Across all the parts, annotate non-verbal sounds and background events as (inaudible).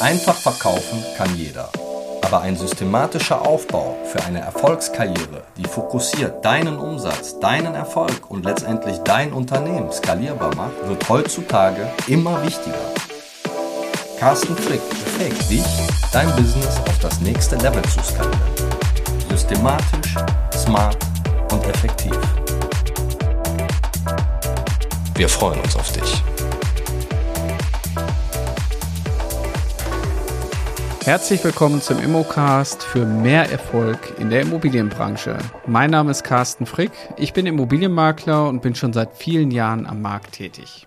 Einfach verkaufen kann jeder. Aber ein systematischer Aufbau für eine Erfolgskarriere, die fokussiert deinen Umsatz, deinen Erfolg und letztendlich dein Unternehmen skalierbar macht, wird heutzutage immer wichtiger. Carsten Frick befähigt dich, dein Business auf das nächste Level zu skalieren. Systematisch, smart und effektiv. Wir freuen uns auf dich. Herzlich willkommen zum Immocast für mehr Erfolg in der Immobilienbranche. Mein Name ist Carsten Frick, ich bin Immobilienmakler und bin schon seit vielen Jahren am Markt tätig.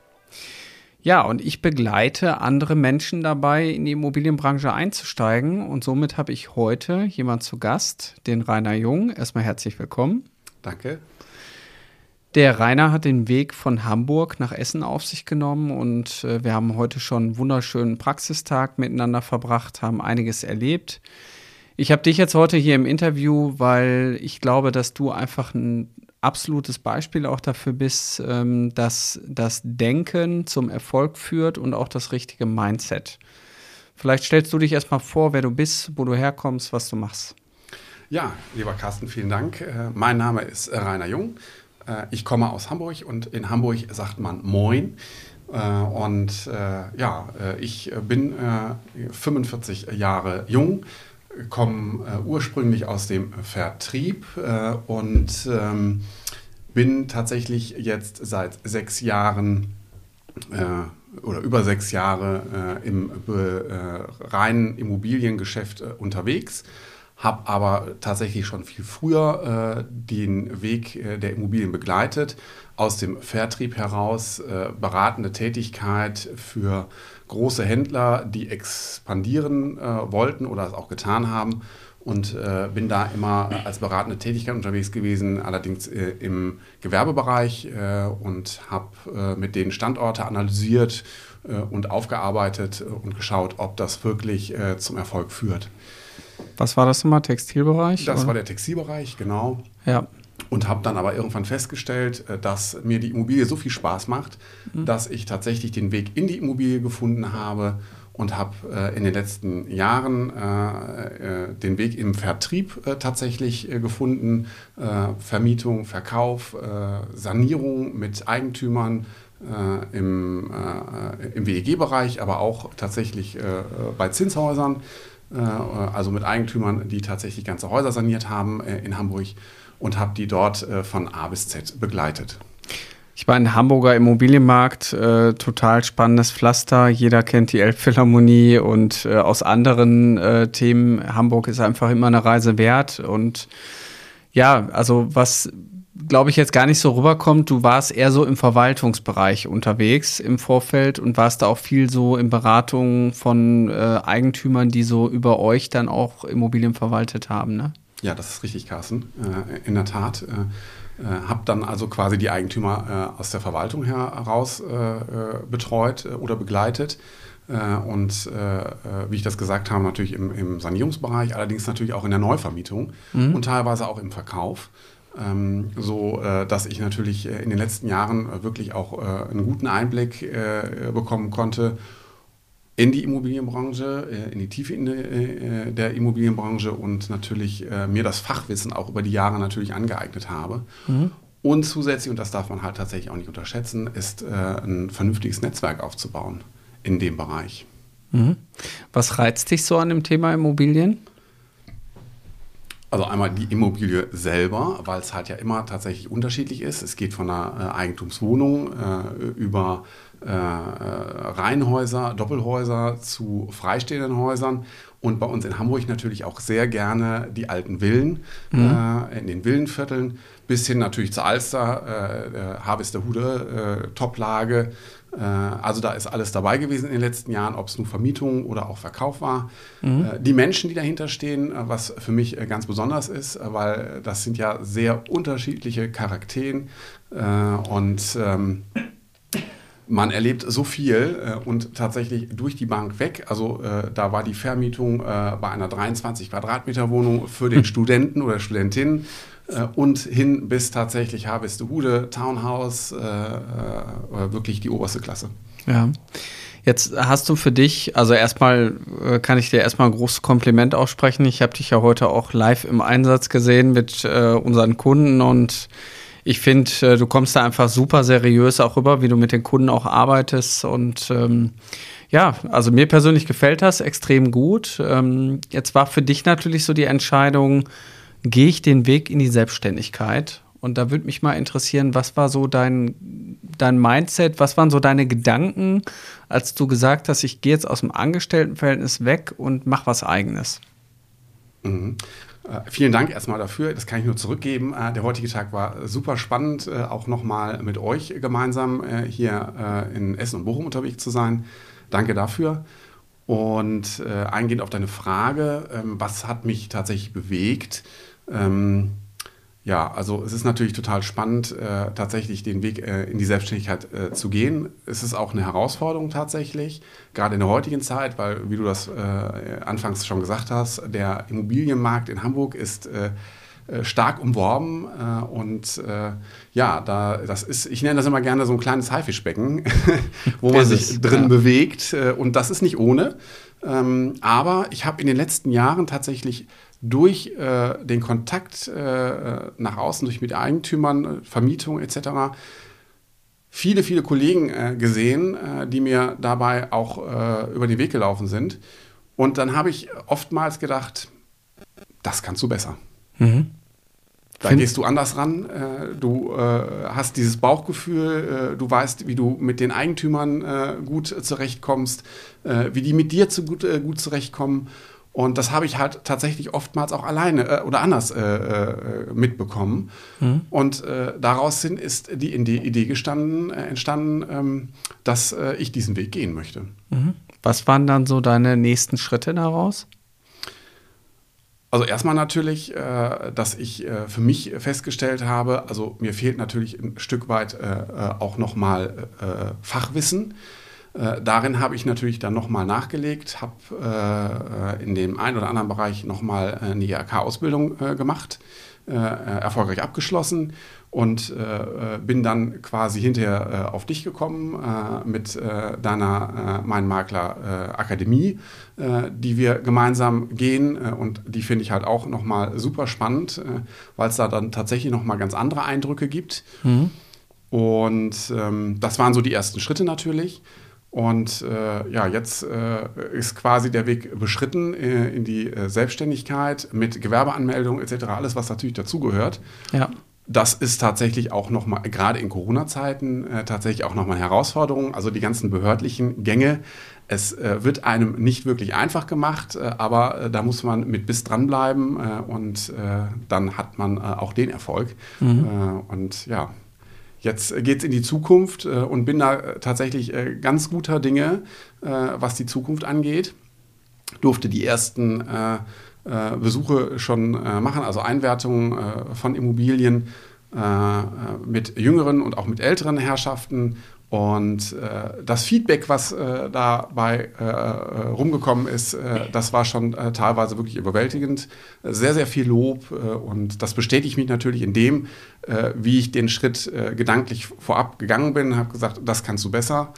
Ja, und ich begleite andere Menschen dabei, in die Immobilienbranche einzusteigen. Und somit habe ich heute jemand zu Gast, den Rainer Jung. Erstmal herzlich willkommen. Danke. Der Rainer hat den Weg von Hamburg nach Essen auf sich genommen und äh, wir haben heute schon einen wunderschönen Praxistag miteinander verbracht, haben einiges erlebt. Ich habe dich jetzt heute hier im Interview, weil ich glaube, dass du einfach ein absolutes Beispiel auch dafür bist, ähm, dass das Denken zum Erfolg führt und auch das richtige Mindset. Vielleicht stellst du dich erstmal vor, wer du bist, wo du herkommst, was du machst. Ja, lieber Carsten, vielen Dank. Äh, mein Name ist Rainer Jung. Äh, ich komme aus Hamburg und in Hamburg sagt man Moin. Äh, und ja, ich bin 45 Jahre jung, komme äh, ursprünglich aus dem Vertrieb äh, und ähm, bin tatsächlich jetzt seit sechs Jahren äh, oder über sechs Jahre äh, im äh, reinen Immobiliengeschäft äh, unterwegs habe aber tatsächlich schon viel früher äh, den Weg äh, der Immobilien begleitet, aus dem Vertrieb heraus äh, beratende Tätigkeit für große Händler, die expandieren äh, wollten oder es auch getan haben und äh, bin da immer als beratende Tätigkeit unterwegs gewesen, allerdings äh, im Gewerbebereich und habe mit denen Standorte analysiert und aufgearbeitet und geschaut, ob das wirklich zum Erfolg führt. Was war das nochmal? Textilbereich? Das oder? war der Textilbereich, genau. Ja. Und habe dann aber irgendwann festgestellt, äh, dass mir die Immobilie so viel Spaß macht, mhm. dass ich tatsächlich den Weg in die Immobilie gefunden habe und habe äh, in den letzten Jahren äh, äh, den Weg im Vertrieb äh, tatsächlich äh, gefunden. Vermietung, Verkauf, Sanierung mit Eigentümern im, im WEG-Bereich, aber auch tatsächlich bei Zinshäusern. Äh, also mit Eigentümern, die tatsächlich ganze Häuser saniert haben äh, in Hamburg und habe die dort äh, von A bis Z begleitet. Ich war in Hamburger Immobilienmarkt, äh, total spannendes Pflaster. Jeder kennt die Elbphilharmonie und äh, aus anderen äh, Themen. Hamburg ist einfach immer eine Reise wert. Und ja, also was glaube ich, jetzt gar nicht so rüberkommt. Du warst eher so im Verwaltungsbereich unterwegs im Vorfeld und warst da auch viel so in Beratung von äh, Eigentümern, die so über euch dann auch Immobilien verwaltet haben, ne? Ja, das ist richtig, Carsten. Äh, in der Tat. Äh, äh habe dann also quasi die Eigentümer äh, aus der Verwaltung heraus äh, betreut oder begleitet. und wie ich das gesagt habe, natürlich im, im, Sanierungsbereich, allerdings natürlich auch in der Neuvermietung mhm. und teilweise auch im Verkauf. Ähm, so äh, dass ich natürlich äh, in den letzten Jahren äh, wirklich auch einen guten Einblick bekommen konnte in die Immobilienbranche, in die Tiefe der Immobilienbranche und natürlich mir das Fachwissen auch über die Jahre natürlich angeeignet habe. Mhm. Und zusätzlich, und das darf man halt tatsächlich auch nicht unterschätzen, ist ein vernünftiges Netzwerk aufzubauen in dem Bereich. Mhm. Was reizt dich so an dem Thema Immobilien? Also einmal die Immobilie selber, weil es halt ja immer tatsächlich unterschiedlich ist. Es geht von einer äh, Eigentumswohnung äh, über äh, Reihenhäuser, Doppelhäuser zu freistehenden Häusern und bei uns in Hamburg natürlich auch sehr gerne die alten Villen mhm. äh, in den Villenvierteln bis hin natürlich zur Alster, äh, Harvesterhude, äh, Toplage, äh, also da ist alles dabei gewesen in den letzten Jahren, ob es nur Vermietung oder auch Verkauf war. Mhm. Äh, die Menschen, die dahinter stehen, äh, was für mich ganz besonders ist, weil das sind ja sehr unterschiedliche Charakteren und ähm, man erlebt so viel äh, und tatsächlich durch die Bank weg. Also äh, da war die Vermietung äh, bei einer 23 Quadratmeter Wohnung für den (laughs) Studenten oder Studentin äh, und hin bis tatsächlich Harvestehude, Townhouse, äh, äh, wirklich die oberste Klasse. Ja. Jetzt hast du für dich, also erstmal kann ich dir erstmal ein großes Kompliment aussprechen. Ich habe dich ja heute auch live im Einsatz gesehen mit unseren Kunden und ich finde, äh, du kommst da einfach super seriös auch rüber, wie du mit den Kunden auch arbeitest und ähm, ja, also mir persönlich gefällt das extrem gut. Ähm, jetzt war für dich natürlich so die Entscheidung, gehe ich den Weg in die Selbstständigkeit? Und da würde mich mal interessieren, was war so dein, dein Mindset, was waren so deine Gedanken, als du gesagt hast, ich gehe jetzt aus dem Angestelltenverhältnis weg und mache was eigenes? Mhm. Äh, vielen Dank erstmal dafür. Das kann ich nur zurückgeben. Äh, der heutige Tag war super spannend, äh, auch nochmal mit euch gemeinsam hier in Essen und Bochum unterwegs zu sein. Danke dafür. Und eingehend auf deine Frage, ähm, was hat mich tatsächlich bewegt? Ja, also es ist natürlich total spannend, äh, tatsächlich den Weg äh, in die Selbstständigkeit äh, zu gehen. Es ist auch eine Herausforderung tatsächlich, gerade in der heutigen Zeit, weil, wie du das äh, anfangs schon gesagt hast, der Immobilienmarkt in Hamburg ist äh, äh, stark umworben und ja, da, das ist, ich nenne das immer gerne so ein kleines Haifischbecken, (laughs) wo man sich drin ja. bewegt und das ist nicht ohne. Ähm, aber ich habe in den letzten Jahren tatsächlich durch äh, den Kontakt äh, nach außen, durch mit Eigentümern, Vermietung etc. viele, viele Kollegen äh, gesehen, äh, die mir dabei auch äh, über den Weg gelaufen sind. Und dann habe ich oftmals gedacht, das kannst du besser. Mhm. Da Find gehst du anders ran. Äh, du hast dieses Bauchgefühl, du weißt, wie du mit den Eigentümern gut zurechtkommst, wie die mit dir zu gut, gut zurechtkommen. Und das habe ich halt tatsächlich oftmals auch alleine äh, oder anders äh, äh, mitbekommen. Mhm. Und äh, daraus sind, ist die Idee gestanden, äh, entstanden, ähm, dass äh, ich diesen Weg gehen möchte. Mhm. Was waren dann so deine nächsten Schritte daraus? Also erstmal natürlich, dass ich für mich festgestellt habe, also mir fehlt natürlich ein Stück weit auch nochmal Fachwissen. Äh, darin habe ich natürlich dann nochmal nachgelegt, habe äh, in dem einen oder anderen Bereich nochmal eine IHK-Ausbildung äh, gemacht, äh, erfolgreich abgeschlossen und äh, bin dann quasi hinterher äh, auf dich gekommen mit deiner Mein Makler Akademie, die wir gemeinsam gehen und die finde ich halt auch nochmal super spannend, weil es da dann tatsächlich nochmal ganz andere Eindrücke gibt. Mhm. Und ähm, das waren so die ersten Schritte natürlich. Und äh, ja, jetzt äh, ist quasi der Weg beschritten äh, in die äh, Selbstständigkeit mit Gewerbeanmeldung etc., alles, was natürlich dazugehört. Ja. Das ist tatsächlich auch nochmal, gerade in Corona-Zeiten, äh, tatsächlich auch nochmal eine Herausforderung. Also die ganzen behördlichen Gänge. Es äh, wird einem nicht wirklich einfach gemacht, aber da muss man mit Biss dranbleiben und dann hat man auch den Erfolg. Mhm. und ja, Jetzt geht es in die Zukunft äh, und bin da äh, tatsächlich äh, ganz guter Dinge, was die Zukunft angeht. Durfte die ersten Besuche schon machen, also Einwertungen von Immobilien mit jüngeren und auch mit älteren Herrschaften und äh, das Feedback, was äh, dabei äh, rumgekommen ist, äh, das war schon äh, teilweise wirklich überwältigend. Sehr, sehr viel Lob äh, und das bestätigt mich natürlich in dem, wie ich den Schritt gedanklich vorab gegangen bin, habe gesagt, das kannst du besser.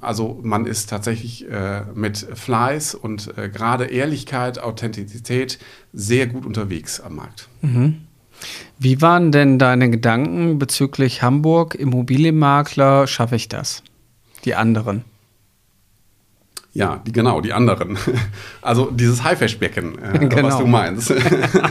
also man ist tatsächlich mit Fleiß und gerade Ehrlichkeit, Authentizität sehr gut unterwegs am Markt. Mhm. Wie waren denn deine Gedanken bezüglich Hamburg, Immobilienmakler, schaffe ich das? Die anderen? Ja, die, genau, die anderen. (laughs) Also dieses Haifischbecken, äh, genau. (laughs) was du meinst.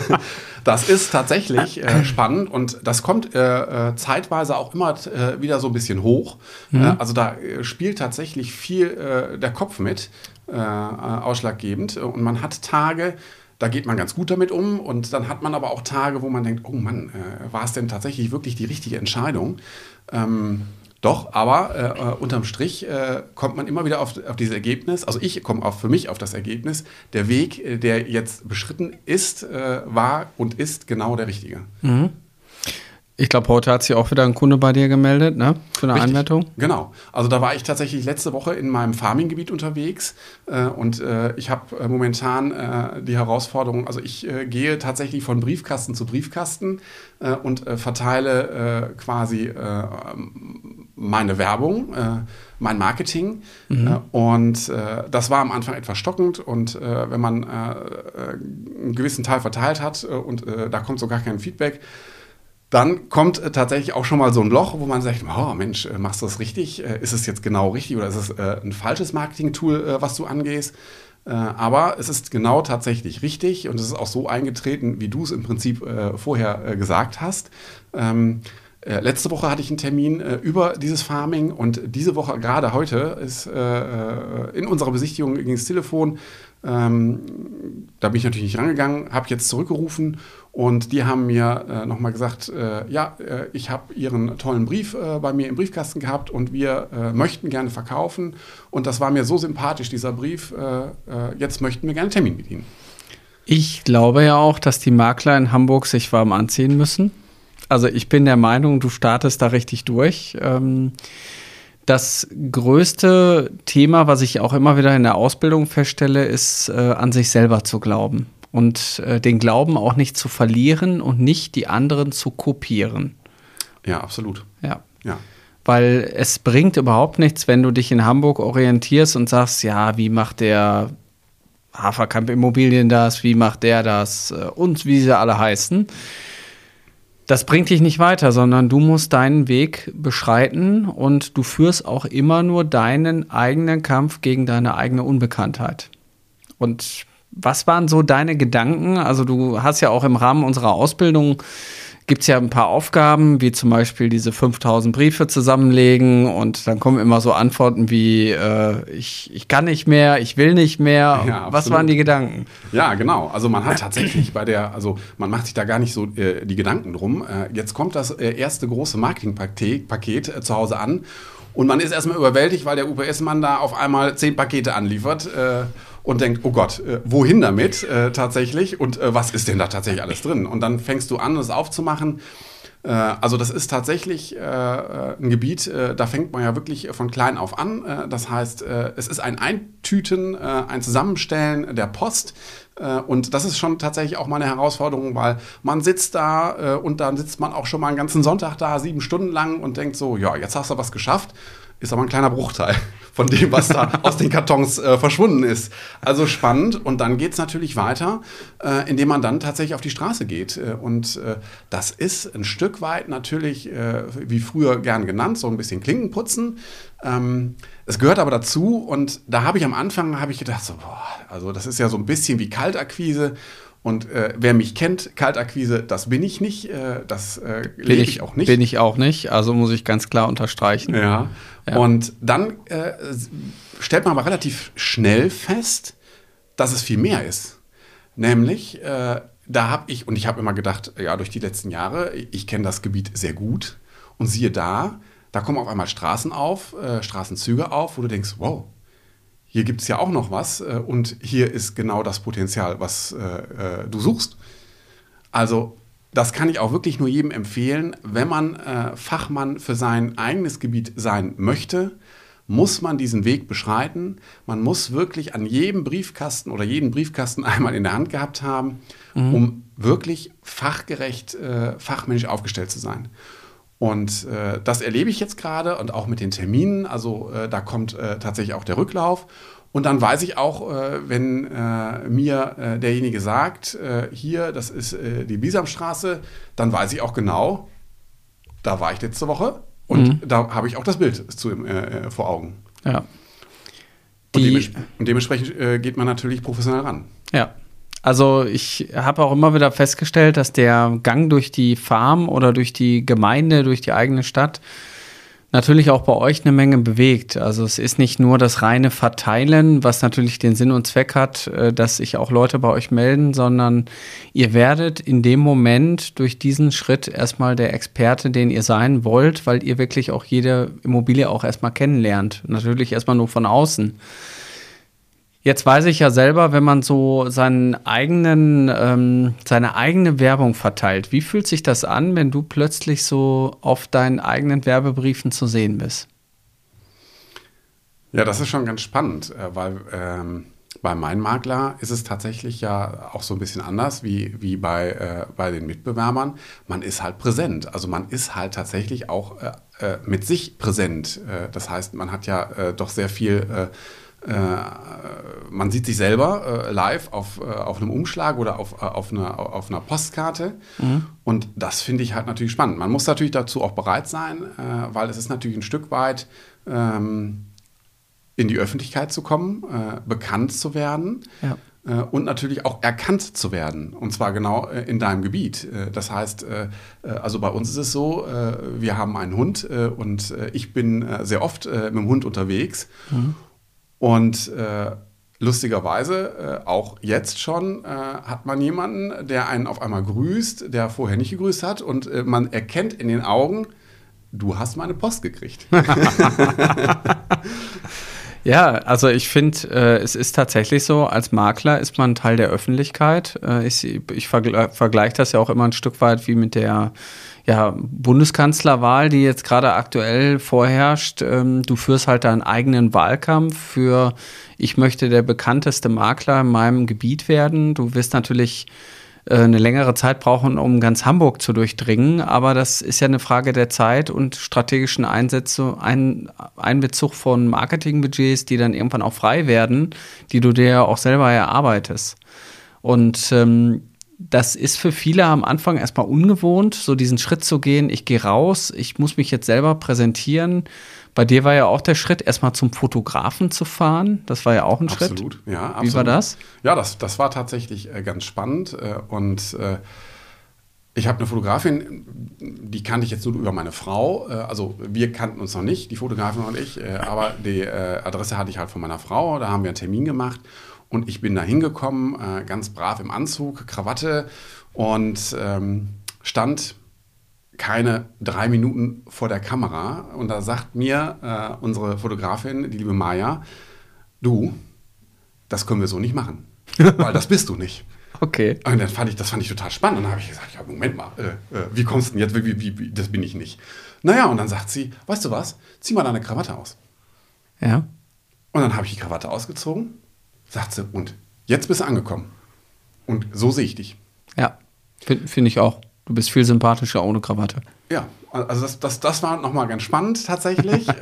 (laughs) das ist tatsächlich äh, spannend und das kommt äh, äh zeitweise auch immer äh, wieder so ein bisschen hoch. Mhm. Äh, also da spielt tatsächlich viel der Kopf mit, ausschlaggebend. Und man hat Tage, da geht man ganz gut damit um und dann hat man aber auch Tage, wo man denkt, oh Mann, äh, war es denn tatsächlich wirklich die richtige Entscheidung? Ähm, doch, aber äh, äh, unterm Strich äh, kommt man immer wieder auf, auf dieses Ergebnis, also ich komme auch für mich auf das Ergebnis, der Weg, äh, der jetzt beschritten ist, äh, war und ist genau der richtige. Mhm. Ich glaube, heute hat sich auch wieder ein Kunde bei dir gemeldet, ne? Für eine Richtig, Einwertung. Genau. Also da war ich tatsächlich letzte Woche in meinem Farming-Gebiet unterwegs äh, und äh, ich habe äh, momentan äh, die Herausforderung, also ich äh, gehe tatsächlich von Briefkasten zu Briefkasten äh, und verteile quasi meine Werbung, mein Marketing. Mhm. und das war am Anfang etwas stockend und wenn man einen gewissen Teil verteilt hat und da kommt so gar kein Feedback, dann kommt äh, tatsächlich auch schon mal so ein Loch, wo man sagt, oh Mensch, äh, machst du das richtig? Äh, ist es jetzt genau richtig oder ist es ein falsches Marketing-Tool, was du angehst? Aber es ist genau tatsächlich richtig und es ist auch so eingetreten, wie du es im Prinzip vorher gesagt hast. Ähm, letzte Woche hatte ich einen Termin über dieses Farming und diese Woche, gerade heute, ist in unserer Besichtigung ging das Telefon. Ähm, da bin ich natürlich nicht rangegangen, habe jetzt zurückgerufen und die haben mir äh, nochmal gesagt, äh, ja, äh, ich habe Ihren tollen Brief äh, bei mir im Briefkasten gehabt und wir äh, möchten gerne verkaufen. Und das war mir so sympathisch, dieser Brief. Äh, jetzt möchten wir gerne Termin mit Ihnen. Ich glaube ja auch, dass die Makler in Hamburg sich warm anziehen müssen. Also ich bin der Meinung, du startest da richtig durch. Ähm, das größte Thema, was ich auch immer wieder in der Ausbildung feststelle, ist an sich selber zu glauben und äh, den Glauben auch nicht zu verlieren und nicht die anderen zu kopieren. Ja, absolut. Ja. ja. Weil es bringt überhaupt nichts, wenn du dich in Hamburg orientierst und sagst, ja, wie macht der Haferkamp Immobilien das, wie macht der das äh, und wie sie alle heißen. Das bringt dich nicht weiter, sondern du musst deinen Weg beschreiten und du führst auch immer nur deinen eigenen Kampf gegen deine eigene Unbekanntheit. Und was waren so deine Gedanken? Also du hast ja auch im Rahmen unserer Ausbildung gibt es ja ein paar Aufgaben, wie zum Beispiel diese 5000 Briefe zusammenlegen und dann kommen immer so Antworten wie äh, ich, ich kann nicht mehr, ich will nicht mehr. Ja, Was waren die Gedanken? Ja, genau. Also man hat tatsächlich bei der, also man macht sich da gar nicht so äh, die Gedanken drum. Äh, jetzt kommt das äh, erste große Marketingpaket Paket, äh, zu Hause an und man ist erstmal überwältigt, weil der UPS-Mann da auf einmal zehn Pakete anliefert äh, und denkt, oh Gott, äh, wohin damit äh, tatsächlich und äh, was ist denn da tatsächlich alles drin? Und dann fängst du an, das aufzumachen. Äh, also das ist tatsächlich äh, ein Gebiet, da fängt man ja wirklich von klein auf an. das heißt, es ist ein Eintüten, ein Zusammenstellen der Post. und das ist schon tatsächlich auch mal eine Herausforderung, weil man sitzt da und dann sitzt man auch schon mal einen ganzen Sonntag da, sieben Stunden lang und denkt so, ja, jetzt hast du was geschafft ist aber ein kleiner Bruchteil (laughs) von dem, was da (laughs) aus den Kartons äh, verschwunden ist. Also spannend. Und dann geht es natürlich weiter, äh, indem man dann tatsächlich auf die Straße geht. Äh, und äh, das ist ein Stück weit natürlich, äh, wie früher gern genannt, so ein bisschen Klinkenputzen. Ähm, es gehört aber dazu. Und da habe ich am Anfang habe ich gedacht, so, boah, also das ist ja so ein bisschen wie Kaltakquise. Und äh, wer mich kennt, Kaltakquise, das bin ich nicht, äh, das äh, ich, ich, auch nicht. Bin ich auch nicht, also muss ich ganz klar unterstreichen. Ja. ja. Und dann äh, stellt man aber relativ schnell fest, dass es viel mehr ist. Nämlich, äh, da habe ich, und ich habe immer gedacht, ja, durch die letzten Jahre, ich kenne das Gebiet sehr gut. Und siehe da, da kommen auf einmal Straßen auf, äh, Straßenzüge auf, wo du denkst, wow, hier gibt es ja auch noch was äh, und hier ist genau das Potenzial, was äh, äh, du suchst. Also das kann ich auch wirklich nur jedem empfehlen. Wenn man äh, Fachmann für sein eigenes Gebiet sein möchte, muss man diesen Weg beschreiten. Man muss wirklich an jedem Briefkasten oder jeden Briefkasten (laughs) einmal in der Hand gehabt haben, mhm. um wirklich fachgerecht, äh, fachmännisch aufgestellt zu sein. Und äh, das erlebe ich jetzt gerade und auch mit den Terminen. Also äh, da kommt äh, tatsächlich auch der Rücklauf. Und dann weiß ich auch, äh, wenn äh, mir äh, derjenige sagt, hier, das ist die Bisamstraße, dann weiß ich auch genau, da war ich letzte Woche und mhm. da habe ich auch das Bild zu, vor Augen. Ja. Und, dements und, dementsprechend geht man natürlich professionell ran. Ja. Also ich habe auch immer wieder festgestellt, dass der Gang durch die Farm oder durch die Gemeinde, durch die eigene Stadt natürlich auch bei euch eine Menge bewegt. Also es ist nicht nur das reine Verteilen, was natürlich den Sinn und Zweck hat, äh, dass sich auch Leute bei euch melden, sondern ihr werdet in dem Moment durch diesen Schritt erstmal der Experte, den ihr sein wollt, weil ihr wirklich auch jede Immobilie auch erstmal kennenlernt. Natürlich erstmal nur von außen. Jetzt weiß ich ja selber, wenn man so seinen eigenen, ähm, seine eigene Werbung verteilt, wie fühlt sich das an, wenn du plötzlich so auf deinen eigenen Werbebriefen zu sehen bist? Ja, das ist schon ganz spannend, äh, weil ähm, bei meinem Makler ist es tatsächlich ja auch so ein bisschen anders wie, wie bei, äh, bei den Mitbewerbern. Man ist halt präsent. Also man ist halt tatsächlich auch äh, äh mit sich präsent. Äh, das heißt, man hat ja äh, doch sehr viel äh, man sieht sich selber äh, live auf, äh, auf einem Umschlag oder auf, auf, einer, auf einer Postkarte. Mhm. Und das finde ich halt natürlich spannend. Man muss natürlich dazu auch bereit sein, weil es ist natürlich ein Stück weit ähm, in die Öffentlichkeit zu kommen, bekannt zu werden. Ja und natürlich auch erkannt zu werden. Und zwar genau in deinem Gebiet. das heißt, also bei uns ist es so, wir haben einen Hund und ich bin sehr oft mit dem Hund unterwegs. Mhm. Und äh, lustigerweise, äh, auch jetzt schon, äh, hat man jemanden, der einen auf einmal grüßt, der vorher nicht gegrüßt hat. Und äh, man erkennt in den Augen, du hast meine Post gekriegt. (laughs) Ja, also ich finde, äh, es ist tatsächlich so, als Makler ist man Teil der Öffentlichkeit. Äh, ich ich vergle vergleiche das ja auch immer ein Stück weit wie mit der ja, Bundeskanzlerwahl, die jetzt gerade aktuell vorherrscht. Ähm, du führst halt deinen eigenen Wahlkampf für, ich möchte der bekannteste Makler in meinem Gebiet werden. Du wirst natürlich eine längere Zeit brauchen, um ganz Hamburg zu durchdringen. Aber das ist ja eine Frage der Zeit und strategischen Einsätze, ein, Einbezug von Marketingbudgets, die dann irgendwann auch frei werden, die du dir ja auch selber erarbeitest. Und ähm, das ist für viele am Anfang erstmal ungewohnt, so diesen Schritt zu gehen, ich gehe raus, ich muss mich jetzt selber präsentieren. Bei dir war ja auch der Schritt, erstmal zum Fotografen zu fahren. Das war ja auch ein absolut, Schritt. Ja, absolut. Wie war das? Ja, das, das war tatsächlich äh, ganz spannend. Äh, und äh, ich habe eine Fotografin, die kannte ich jetzt nur über meine Frau. Also wir kannten uns noch nicht, die Fotografin und ich. Aber die Adresse hatte ich halt von meiner Frau. Da haben wir einen Termin gemacht. Und ich bin da hingekommen, ganz brav im Anzug, Krawatte und ähm, stand keine drei Minuten vor der Kamera. Und da sagt mir äh, unsere Fotografin, die liebe Maya, du, das können wir so nicht machen, (laughs) weil das bist du nicht. Okay. Und dann fand ich, das fand ich total spannend. Und dann habe ich gesagt, ja, Moment mal, äh, äh, wie kommst du denn jetzt? Wie, wie, wie, das bin ich nicht. Naja, und dann sagt sie, weißt du was, zieh mal deine Krawatte aus. Ja. Und dann habe ich die Krawatte ausgezogen sagt sie, und jetzt bist du angekommen. Und so sehe ich dich. Ja, finde find ich auch. Du bist viel sympathischer ohne Krawatte. Ja, also das, das, das war nochmal ganz spannend tatsächlich. (laughs) äh,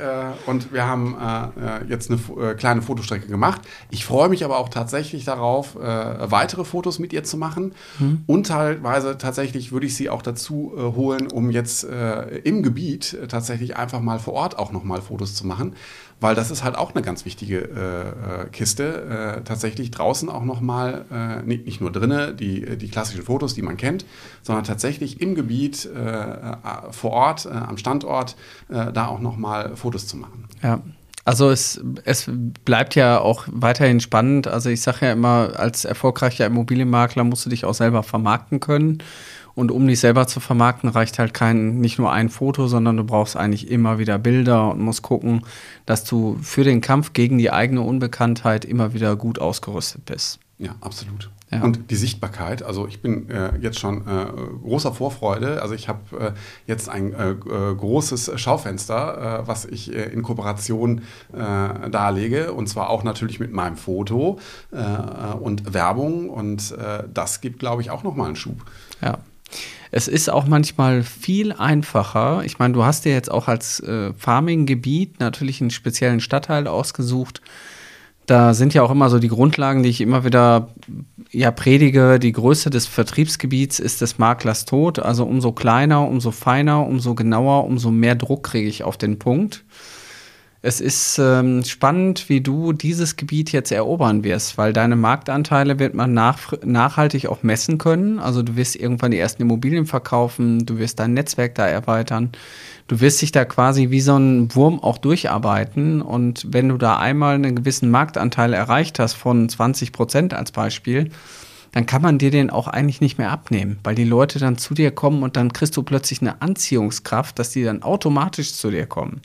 und wir haben äh, jetzt eine äh, kleine Fotostrecke gemacht. Ich freue mich aber auch tatsächlich darauf, äh, weitere Fotos mit ihr zu machen. Mhm. Und teilweise tatsächlich würde ich sie auch dazu äh, holen, um jetzt äh, im Gebiet tatsächlich einfach mal vor Ort auch nochmal Fotos zu machen weil das ist halt auch eine ganz wichtige äh, äh, Kiste. Äh, tatsächlich draußen auch nochmal, äh, nicht, nicht nur drinnen, die, die klassischen Fotos, die man kennt, sondern tatsächlich im Gebiet, äh, äh vor Ort, äh, am Standort, da auch nochmal Fotos zu machen. Ja. Also es, es bleibt ja auch weiterhin spannend. Also ich sage ja immer, als erfolgreicher Immobilienmakler musst du dich auch selber vermarkten können. Und um dich selber zu vermarkten, reicht halt kein, nicht nur ein Foto, sondern du brauchst eigentlich immer wieder Bilder und musst gucken, dass du für den Kampf gegen die eigene Unbekanntheit immer wieder gut ausgerüstet bist. Ja, absolut. Ja. Und die Sichtbarkeit, also ich bin äh, jetzt schon äh, großer Vorfreude. Also ich habe äh, jetzt ein äh, äh, großes Schaufenster, äh, was ich in Kooperation darlege. Und zwar auch natürlich mit meinem Foto und Werbung. Und das gibt, glaube ich, auch nochmal einen Schub. Ja. Es ist auch manchmal viel einfacher. Ich meine, du hast dir jetzt auch als Farming-Gebiet natürlich einen speziellen Stadtteil ausgesucht. Da sind ja auch immer so die Grundlagen, die ich immer wieder ja, predige. Die Größe des Vertriebsgebiets ist des Maklers Tod. Also umso kleiner, umso feiner, umso genauer, umso mehr Druck kriege ich auf den Punkt. Es ist ähm, spannend, wie du dieses Gebiet jetzt erobern wirst, weil deine Marktanteile wird man nach, nachhaltig auch messen können. Also du wirst irgendwann die ersten Immobilien verkaufen, du wirst dein Netzwerk da erweitern. Du wirst dich da quasi wie so ein Wurm auch durcharbeiten. Und wenn du da einmal einen gewissen Marktanteil erreicht hast von 20 Prozent als Beispiel, dann kann man dir den auch eigentlich nicht mehr abnehmen, weil die Leute dann zu dir kommen und dann kriegst du plötzlich eine Anziehungskraft, dass die dann automatisch zu dir kommen.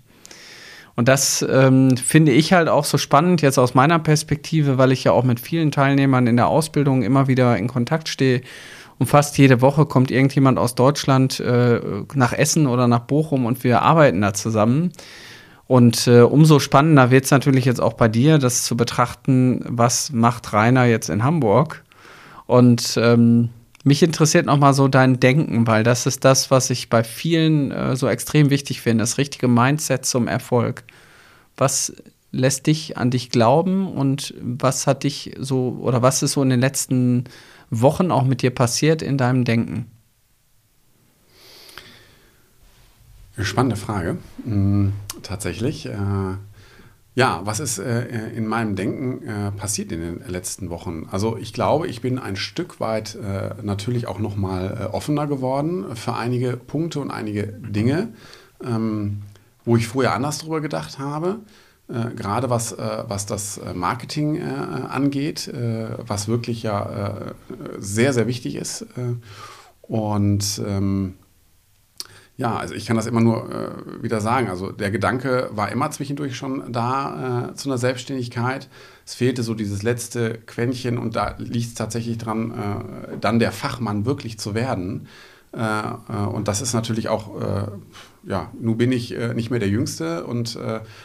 Und das ähm, finde ich halt auch so spannend jetzt aus meiner Perspektive, weil ich ja auch mit vielen Teilnehmern in der Ausbildung immer wieder in Kontakt stehe. Und fast jede Woche kommt irgendjemand aus Deutschland äh, nach Essen oder nach Bochum und wir arbeiten da zusammen. Und äh, umso spannender wird es natürlich jetzt auch bei dir, das zu betrachten, was macht Rainer jetzt in Hamburg. Und ähm, mich interessiert nochmal so dein Denken, weil das ist das, was ich bei vielen äh, so extrem wichtig finde, das richtige Mindset zum Erfolg. Was lässt dich an dich glauben und was hat dich so oder was ist so in den letzten Wochen auch mit dir passiert in deinem Denken? Spannende Frage. Hm, tatsächlich. Äh ja, was ist äh, in meinem Denken äh, passiert in den letzten Wochen? Also ich glaube, ich bin ein Stück weit äh, natürlich auch noch mal äh, offener geworden für einige Punkte und einige Dinge, ähm, wo ich vorher anders drüber gedacht habe. Äh, gerade was, äh, was das Marketing angeht, was wirklich ja sehr, sehr wichtig ist. und ähm, ja, also ich kann das immer nur äh, wieder sagen. Also der Gedanke war immer zwischendurch schon da äh, zu einer Selbstständigkeit. Es fehlte so dieses letzte Quäntchen und da liegt es tatsächlich dran, äh, dann der Fachmann wirklich zu werden. Äh, äh, und das ist natürlich auch, äh, ja, nun bin ich nicht mehr der Jüngste und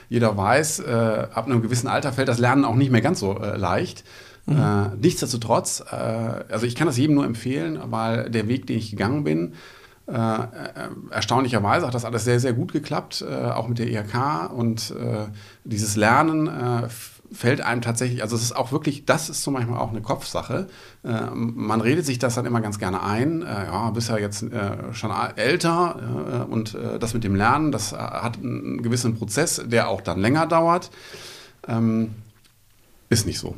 jeder weiß, ab einem gewissen Alter fällt das Lernen auch nicht mehr ganz so leicht. Mhm. nichtsdestotrotz, also ich kann das jedem nur empfehlen, weil der Weg, den ich gegangen bin, äh, äh, erstaunlicherweise hat das alles sehr, sehr gut geklappt, äh, auch mit der IHK und äh, dieses Lernen äh, fällt einem tatsächlich, also es ist auch wirklich, das ist zum Beispiel auch eine Kopfsache. Äh, man redet sich das dann immer ganz gerne ein, ja, bist ja jetzt schon älter und das mit dem Lernen, das hat einen gewissen Prozess, der auch dann länger dauert. Ähm, ist nicht so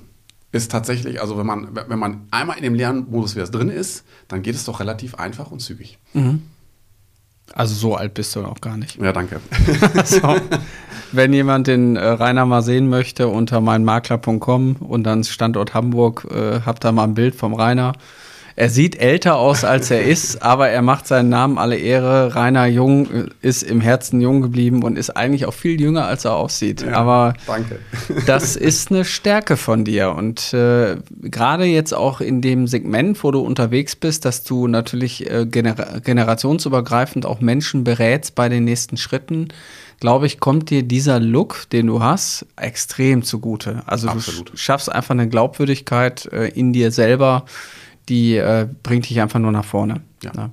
ist tatsächlich, also wenn man, wenn man einmal in dem Lernmodus wieder drin ist, dann geht es doch relativ einfach und zügig. Mhm. Also so alt bist du noch gar nicht. Ja, danke. (laughs) so. Wenn jemand den äh, Rainer mal sehen möchte, unter meinmakler.com und dann Standort Hamburg, äh, habt da mal ein Bild vom Rainer. Er sieht älter aus, als er ist, aber er macht seinen Namen alle Ehre. Rainer Jung ist im Herzen jung geblieben und ist eigentlich auch viel jünger, als er aussieht. Ja, aber danke. (laughs) das ist eine Stärke von dir. Und äh, gerade jetzt auch in dem Segment, wo du unterwegs bist, dass du natürlich äh, gener generationsübergreifend auch Menschen berätst bei den nächsten Schritten, glaube ich, kommt dir dieser Look, den du hast, extrem zugute. Also Absolut. du schaffst einfach eine Glaubwürdigkeit äh, in dir selber die äh, bringt dich einfach nur nach vorne. Ja. Ne?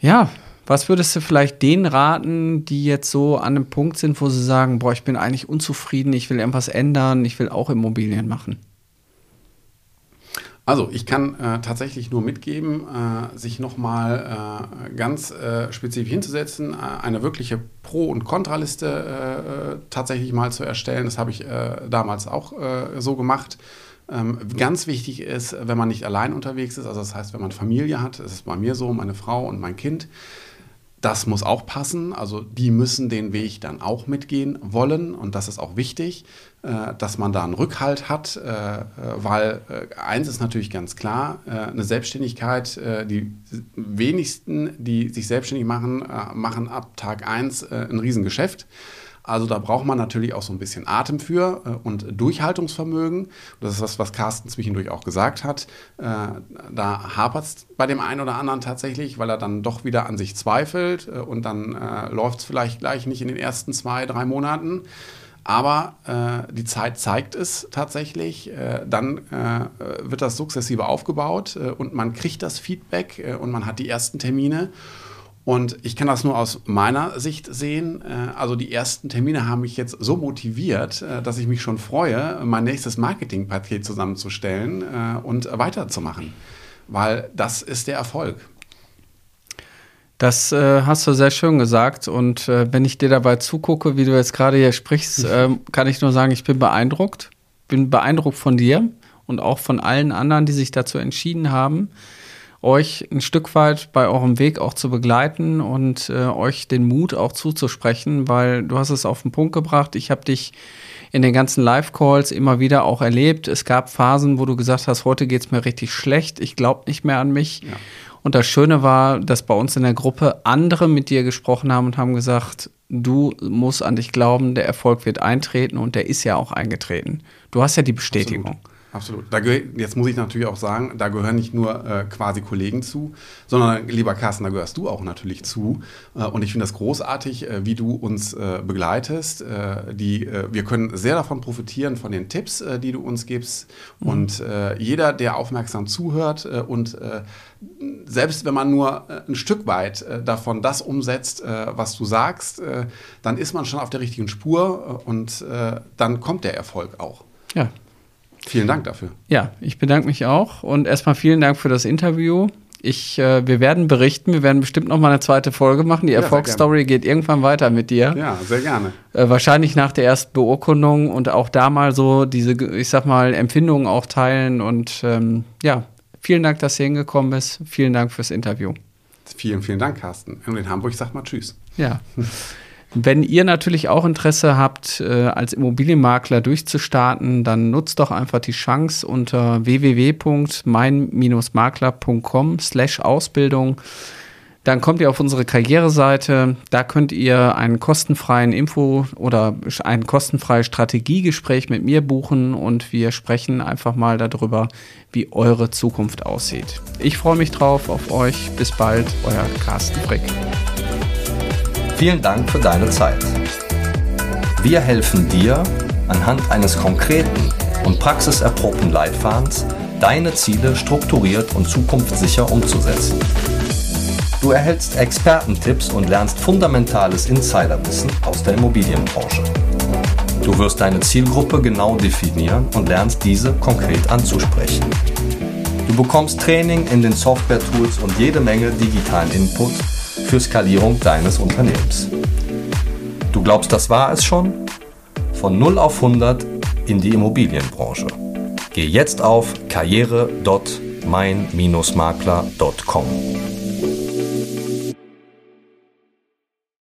ja, was würdest du vielleicht denen raten, die jetzt so an einem Punkt sind, wo sie sagen, boah, ich bin eigentlich unzufrieden, ich will irgendwas ändern, ich will auch Immobilien machen? Also ich kann äh, tatsächlich nur mitgeben, äh, sich nochmal äh, ganz äh, spezifisch hinzusetzen, äh, eine wirkliche Pro- und Kontraliste äh, tatsächlich mal zu erstellen. Das habe ich damals auch so gemacht. Ähm, ganz wichtig ist, wenn man nicht allein unterwegs ist, also das heißt, wenn man Familie hat, das ist bei mir so, meine Frau und mein Kind, das muss auch passen. Also die müssen den Weg dann auch mitgehen wollen und das ist auch wichtig, äh, dass man da einen Rückhalt hat, äh, weil äh, eins ist natürlich ganz klar, äh, eine Selbstständigkeit, äh, die wenigsten, die sich selbstständig machen, äh, machen ab Tag 1 ein Riesengeschäft. Also da braucht man natürlich auch so ein bisschen Atem für äh, und Durchhaltungsvermögen. Das ist das, was Carsten zwischendurch auch gesagt hat. Äh, da hapert es bei dem einen oder anderen tatsächlich, weil er dann doch wieder an sich zweifelt äh, und dann äh, läuft es vielleicht gleich nicht in den ersten zwei, drei Monaten. Aber äh, die Zeit zeigt es tatsächlich. Äh, dann äh, wird das sukzessive aufgebaut und man kriegt das Feedback und man hat die ersten Termine. Und ich kann das nur aus meiner Sicht sehen. Äh, also die ersten Termine haben mich jetzt so motiviert, äh, dass ich mich schon freue, mein nächstes Marketingpaket zusammenzustellen äh, und weiterzumachen. Weil das ist der Erfolg. Das äh, hast du sehr schön gesagt. Und äh, wenn ich dir dabei zugucke, wie du jetzt gerade hier sprichst, äh, kann ich nur sagen, ich bin beeindruckt. Bin beeindruckt von dir und auch von allen anderen, die sich dazu entschieden haben euch ein Stück weit bei eurem Weg auch zu begleiten und äh, euch den Mut auch zuzusprechen, weil du hast es auf den Punkt gebracht. Ich habe dich in den ganzen Live-Calls immer wieder auch erlebt. Es gab Phasen, wo du gesagt hast, heute geht es mir richtig schlecht, ich glaube nicht mehr an mich. Ja. Und das Schöne war, dass bei uns in der Gruppe andere mit dir gesprochen haben und haben gesagt, du musst an dich glauben, der Erfolg wird eintreten und der ist ja auch eingetreten. Du hast ja die Bestätigung. Absolut. Absolut. Da jetzt muss ich natürlich auch sagen, da gehören nicht nur äh, quasi Kollegen zu, sondern lieber Carsten, da gehörst du auch natürlich zu. Äh, und ich finde das großartig, äh, wie du uns äh, begleitest. Äh, die, äh, wir können sehr davon profitieren, von den Tipps, die du uns gibst. Mhm. Und jeder, der aufmerksam zuhört und selbst wenn man nur ein Stück weit davon das umsetzt, was du sagst, dann ist man schon auf der richtigen Spur und dann kommt der Erfolg auch. Ja, Vielen Dank dafür. Ja, ich bedanke mich auch und erstmal vielen Dank für das Interview. Ich, äh, wir werden berichten, wir werden bestimmt noch mal eine zweite Folge machen. Die ja, Erfolgsstory geht irgendwann weiter mit dir. Ja, sehr gerne. Äh, wahrscheinlich nach der ersten Beurkundung und auch da mal so diese, ich sag mal, Empfindungen auch teilen. Und ähm, ja, vielen Dank, dass du hingekommen bist. Vielen Dank fürs Interview. Vielen, vielen Dank, Carsten. Und in Hamburg sagt mal Tschüss. Ja. (laughs) Wenn ihr natürlich auch Interesse habt, äh, als Immobilienmakler durchzustarten, dann nutzt doch einfach die Chance unter www.mein-makler.com slash Ausbildung. Dann kommt ihr auf unsere Karriereseite. Da könnt ihr einen kostenfreien Info oder ein kostenfreies Strategiegespräch mit mir buchen und wir sprechen einfach mal darüber, wie eure Zukunft aussieht. Ich freue mich drauf auf euch. Bis bald, euer Carsten Frick. Vielen Dank für deine Zeit. Wir helfen dir, anhand eines konkreten und praxiserprobten Leitfadens deine Ziele strukturiert und zukunftssicher umzusetzen. Du erhältst Expertentipps und lernst fundamentales Insiderwissen aus der Immobilienbranche. Du wirst deine Zielgruppe genau definieren und lernst diese konkret anzusprechen. Du bekommst Training in den Software-Tools und jede Menge digitalen Input für Skalierung deines Unternehmens. Du glaubst, das war es schon? Von 0 auf 100 in die Immobilienbranche. Geh jetzt auf karriere.mein-makler.com.